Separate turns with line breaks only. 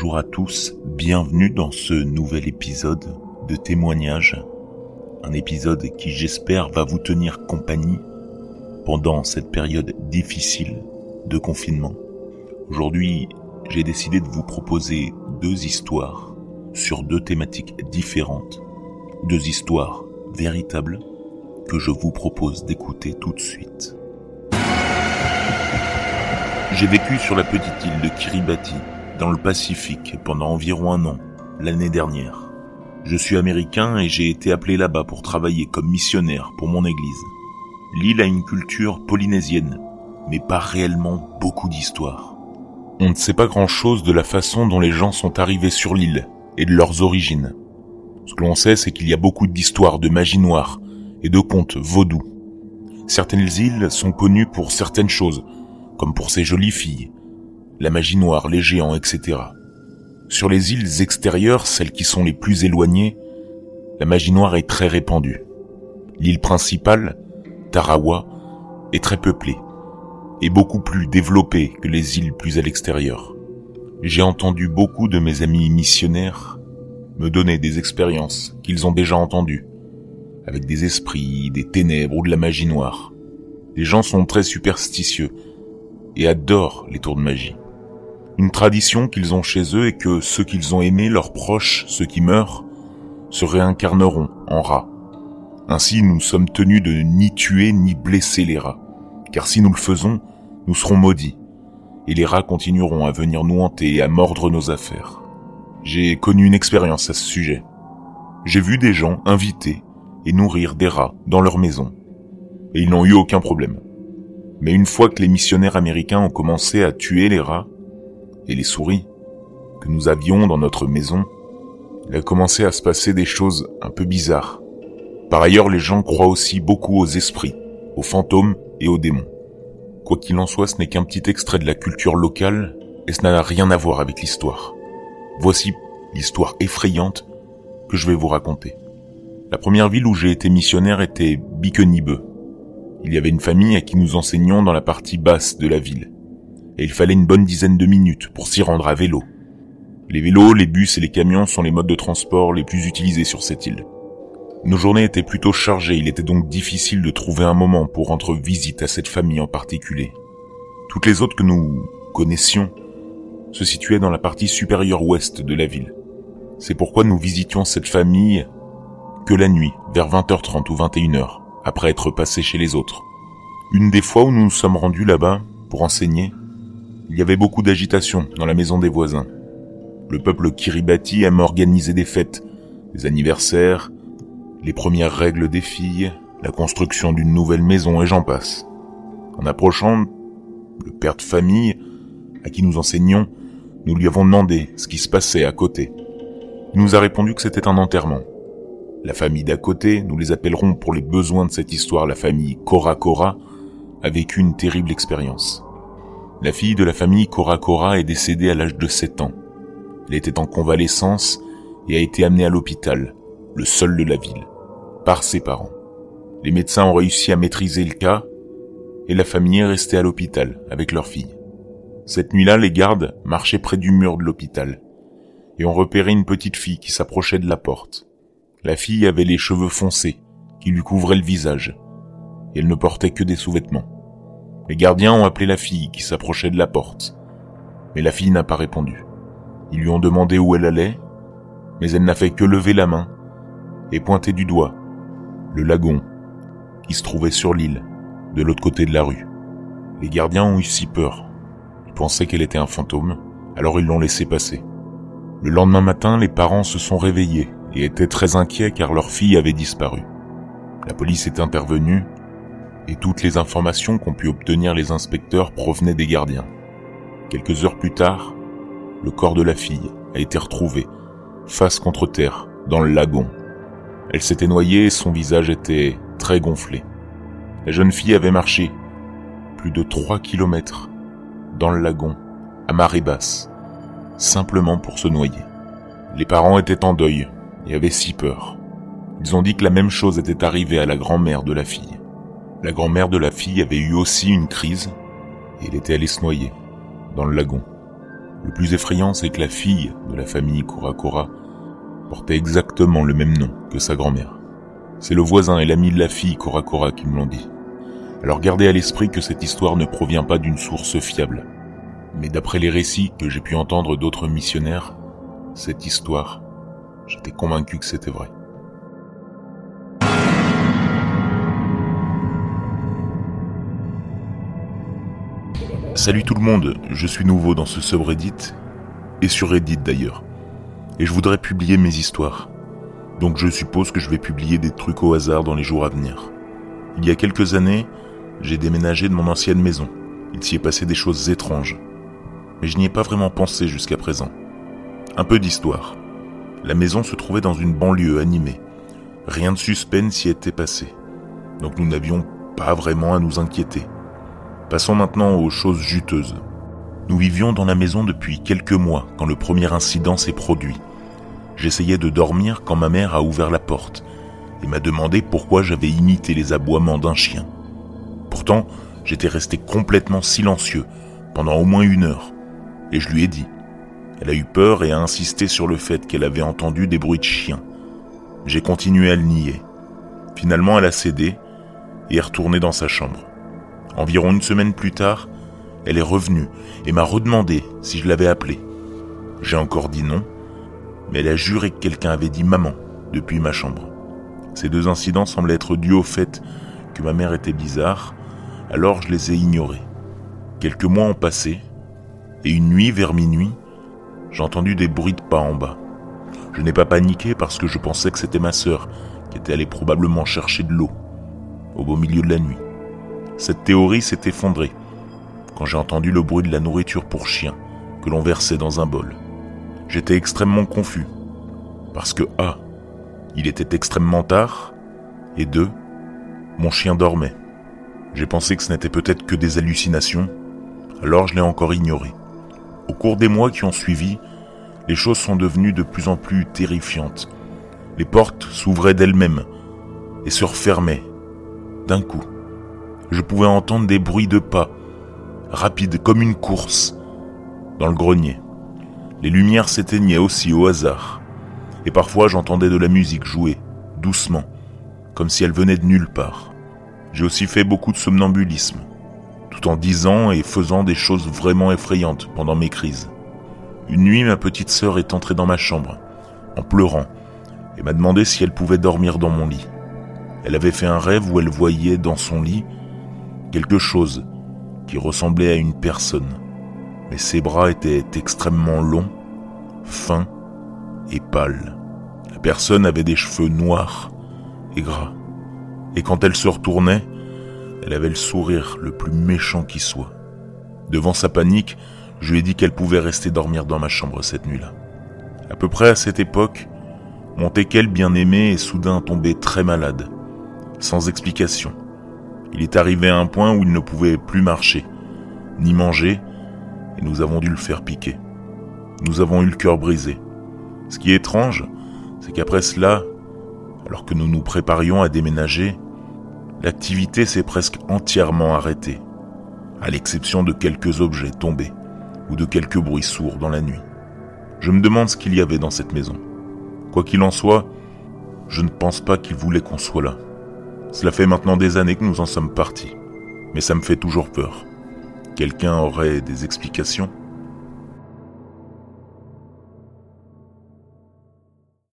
Bonjour à tous, bienvenue dans ce nouvel épisode de témoignage. Un épisode qui j'espère va vous tenir compagnie pendant cette période difficile de confinement. Aujourd'hui, j'ai décidé de vous proposer deux histoires sur deux thématiques différentes. Deux histoires véritables que je vous propose d'écouter tout de suite. J'ai vécu sur la petite île de Kiribati dans le Pacifique pendant environ un an, l'année dernière. Je suis américain et j'ai été appelé là-bas pour travailler comme missionnaire pour mon église. L'île a une culture polynésienne, mais pas réellement beaucoup d'histoire. On ne sait pas grand-chose de la façon dont les gens sont arrivés sur l'île et de leurs origines. Ce que l'on sait, c'est qu'il y a beaucoup d'histoires de magie noire et de contes vaudous. Certaines îles sont connues pour certaines choses, comme pour ces jolies filles, la magie noire, les géants, etc. Sur les îles extérieures, celles qui sont les plus éloignées, la magie noire est très répandue. L'île principale, Tarawa, est très peuplée et beaucoup plus développée que les îles plus à l'extérieur. J'ai entendu beaucoup de mes amis missionnaires me donner des expériences qu'ils ont déjà entendues, avec des esprits, des ténèbres ou de la magie noire. Les gens sont très superstitieux et adorent les tours de magie. Une tradition qu'ils ont chez eux est que ceux qu'ils ont aimés, leurs proches, ceux qui meurent, se réincarneront en rats. Ainsi, nous sommes tenus de ni tuer ni blesser les rats, car si nous le faisons, nous serons maudits, et les rats continueront à venir nous hanter et à mordre nos affaires. J'ai connu une expérience à ce sujet. J'ai vu des gens inviter et nourrir des rats dans leur maison, et ils n'ont eu aucun problème. Mais une fois que les missionnaires américains ont commencé à tuer les rats, et les souris que nous avions dans notre maison, il a commencé à se passer des choses un peu bizarres. Par ailleurs, les gens croient aussi beaucoup aux esprits, aux fantômes et aux démons. Quoi qu'il en soit, ce n'est qu'un petit extrait de la culture locale et ce n'a rien à voir avec l'histoire. Voici l'histoire effrayante que je vais vous raconter. La première ville où j'ai été missionnaire était Biquenibeu. Il y avait une famille à qui nous enseignions dans la partie basse de la ville et il fallait une bonne dizaine de minutes pour s'y rendre à vélo. Les vélos, les bus et les camions sont les modes de transport les plus utilisés sur cette île. Nos journées étaient plutôt chargées, il était donc difficile de trouver un moment pour rendre visite à cette famille en particulier. Toutes les autres que nous connaissions se situaient dans la partie supérieure ouest de la ville. C'est pourquoi nous visitions cette famille que la nuit, vers 20h30 ou 21h, après être passés chez les autres. Une des fois où nous nous sommes rendus là-bas pour enseigner, il y avait beaucoup d'agitation dans la maison des voisins. Le peuple Kiribati aime organiser des fêtes, des anniversaires, les premières règles des filles, la construction d'une nouvelle maison et j'en passe. En approchant, le père de famille, à qui nous enseignons, nous lui avons demandé ce qui se passait à côté. Il nous a répondu que c'était un enterrement. La famille d'à côté, nous les appellerons pour les besoins de cette histoire la famille Kora Kora, a vécu une terrible expérience. La fille de la famille Cora Cora est décédée à l'âge de 7 ans. Elle était en convalescence et a été amenée à l'hôpital, le seul de la ville, par ses parents. Les médecins ont réussi à maîtriser le cas et la famille est restée à l'hôpital avec leur fille. Cette nuit-là, les gardes marchaient près du mur de l'hôpital et ont repéré une petite fille qui s'approchait de la porte. La fille avait les cheveux foncés qui lui couvraient le visage et elle ne portait que des sous-vêtements. Les gardiens ont appelé la fille qui s'approchait de la porte, mais la fille n'a pas répondu. Ils lui ont demandé où elle allait, mais elle n'a fait que lever la main et pointer du doigt le lagon qui se trouvait sur l'île, de l'autre côté de la rue. Les gardiens ont eu si peur. Ils pensaient qu'elle était un fantôme, alors ils l'ont laissé passer. Le lendemain matin, les parents se sont réveillés et étaient très inquiets car leur fille avait disparu. La police est intervenue et toutes les informations qu'ont pu obtenir les inspecteurs provenaient des gardiens. Quelques heures plus tard, le corps de la fille a été retrouvé, face contre terre, dans le lagon. Elle s'était noyée et son visage était très gonflé. La jeune fille avait marché plus de 3 kilomètres dans le lagon, à marée basse, simplement pour se noyer. Les parents étaient en deuil et avaient si peur. Ils ont dit que la même chose était arrivée à la grand-mère de la fille. La grand-mère de la fille avait eu aussi une crise et elle était allée se noyer dans le lagon. Le plus effrayant, c'est que la fille de la famille Kurakura portait exactement le même nom que sa grand-mère. C'est le voisin et l'ami de la fille Kurakura qui me l'ont dit. Alors gardez à l'esprit que cette histoire ne provient pas d'une source fiable. Mais d'après les récits que j'ai pu entendre d'autres missionnaires, cette histoire, j'étais convaincu que c'était vrai. Salut tout le monde, je suis nouveau dans ce subreddit, et sur Reddit d'ailleurs, et je voudrais publier mes histoires. Donc je suppose que je vais publier des trucs au hasard dans les jours à venir. Il y a quelques années, j'ai déménagé de mon ancienne maison. Il s'y est passé des choses étranges. Mais je n'y ai pas vraiment pensé jusqu'à présent. Un peu d'histoire. La maison se trouvait dans une banlieue animée. Rien de suspect s'y était passé. Donc nous n'avions pas vraiment à nous inquiéter. Passons maintenant aux choses juteuses. Nous vivions dans la maison depuis quelques mois quand le premier incident s'est produit. J'essayais de dormir quand ma mère a ouvert la porte et m'a demandé pourquoi j'avais imité les aboiements d'un chien. Pourtant, j'étais resté complètement silencieux pendant au moins une heure, et je lui ai dit. Elle a eu peur et a insisté sur le fait qu'elle avait entendu des bruits de chiens. J'ai continué à le nier. Finalement, elle a cédé et est retournée dans sa chambre. Environ une semaine plus tard, elle est revenue et m'a redemandé si je l'avais appelée. J'ai encore dit non, mais elle a juré que quelqu'un avait dit maman depuis ma chambre. Ces deux incidents semblent être dus au fait que ma mère était bizarre alors je les ai ignorés. Quelques mois ont passé, et une nuit vers minuit, j'ai entendu des bruits de pas en bas. Je n'ai pas paniqué parce que je pensais que c'était ma sœur qui était allée probablement chercher de l'eau au beau milieu de la nuit. Cette théorie s'est effondrée quand j'ai entendu le bruit de la nourriture pour chien que l'on versait dans un bol. J'étais extrêmement confus parce que A, il était extrêmement tard et 2, mon chien dormait. J'ai pensé que ce n'était peut-être que des hallucinations, alors je l'ai encore ignoré. Au cours des mois qui ont suivi, les choses sont devenues de plus en plus terrifiantes. Les portes s'ouvraient d'elles-mêmes et se refermaient d'un coup. Je pouvais entendre des bruits de pas, rapides comme une course, dans le grenier. Les lumières s'éteignaient aussi au hasard, et parfois j'entendais de la musique jouer, doucement, comme si elle venait de nulle part. J'ai aussi fait beaucoup de somnambulisme, tout en disant et faisant des choses vraiment effrayantes pendant mes crises. Une nuit, ma petite sœur est entrée dans ma chambre, en pleurant, et m'a demandé si elle pouvait dormir dans mon lit. Elle avait fait un rêve où elle voyait dans son lit quelque chose qui ressemblait à une personne, mais ses bras étaient extrêmement longs, fins et pâles. La personne avait des cheveux noirs et gras et quand elle se retournait, elle avait le sourire le plus méchant qui soit. Devant sa panique, je lui ai dit qu'elle pouvait rester dormir dans ma chambre cette nuit-là. À peu près à cette époque, mon teckel bien-aimé est soudain tombé très malade, sans explication. Il est arrivé à un point où il ne pouvait plus marcher, ni manger, et nous avons dû le faire piquer. Nous avons eu le cœur brisé. Ce qui est étrange, c'est qu'après cela, alors que nous nous préparions à déménager, l'activité s'est presque entièrement arrêtée, à l'exception de quelques objets tombés ou de quelques bruits sourds dans la nuit. Je me demande ce qu'il y avait dans cette maison. Quoi qu'il en soit, je ne pense pas qu'il voulait qu'on soit là. Cela fait maintenant des années que nous en sommes partis, mais ça me fait toujours peur. Quelqu'un aurait des explications?